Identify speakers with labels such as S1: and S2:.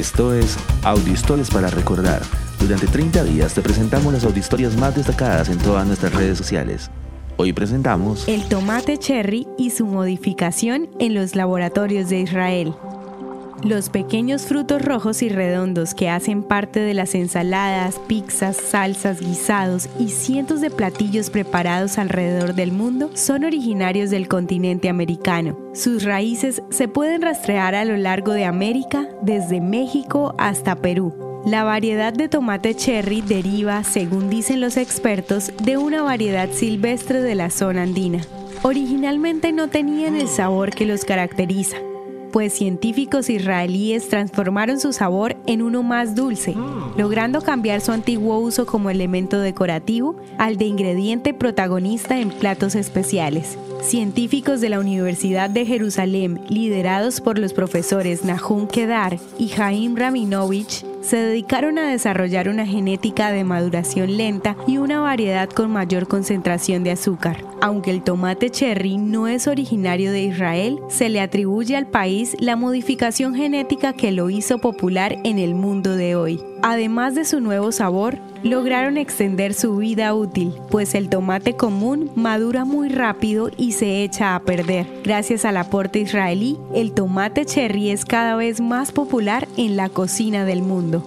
S1: Esto es Audiohistorias para Recordar. Durante 30 días te presentamos las audiohistorias más destacadas en todas nuestras redes sociales. Hoy presentamos
S2: El tomate cherry y su modificación en los laboratorios de Israel. Los pequeños frutos rojos y redondos que hacen parte de las ensaladas, pizzas, salsas, guisados y cientos de platillos preparados alrededor del mundo son originarios del continente americano. Sus raíces se pueden rastrear a lo largo de América, desde México hasta Perú. La variedad de tomate cherry deriva, según dicen los expertos, de una variedad silvestre de la zona andina. Originalmente no tenían el sabor que los caracteriza, pues científicos israelíes transformaron su sabor en uno más dulce, logrando cambiar su antiguo uso como elemento decorativo al de ingrediente protagonista en platos especiales. Científicos de la Universidad de Jerusalén, liderados por los profesores Nahum Kedar y Jaim Rabinovich, se dedicaron a desarrollar una genética de maduración lenta y una variedad con mayor concentración de azúcar. Aunque el tomate cherry no es originario de Israel, se le atribuye al país la modificación genética que lo hizo popular en el mundo de hoy. Además de su nuevo sabor, lograron extender su vida útil, pues el tomate común madura muy rápido y se echa a perder. Gracias al aporte israelí, el tomate cherry es cada vez más popular en la cocina del mundo.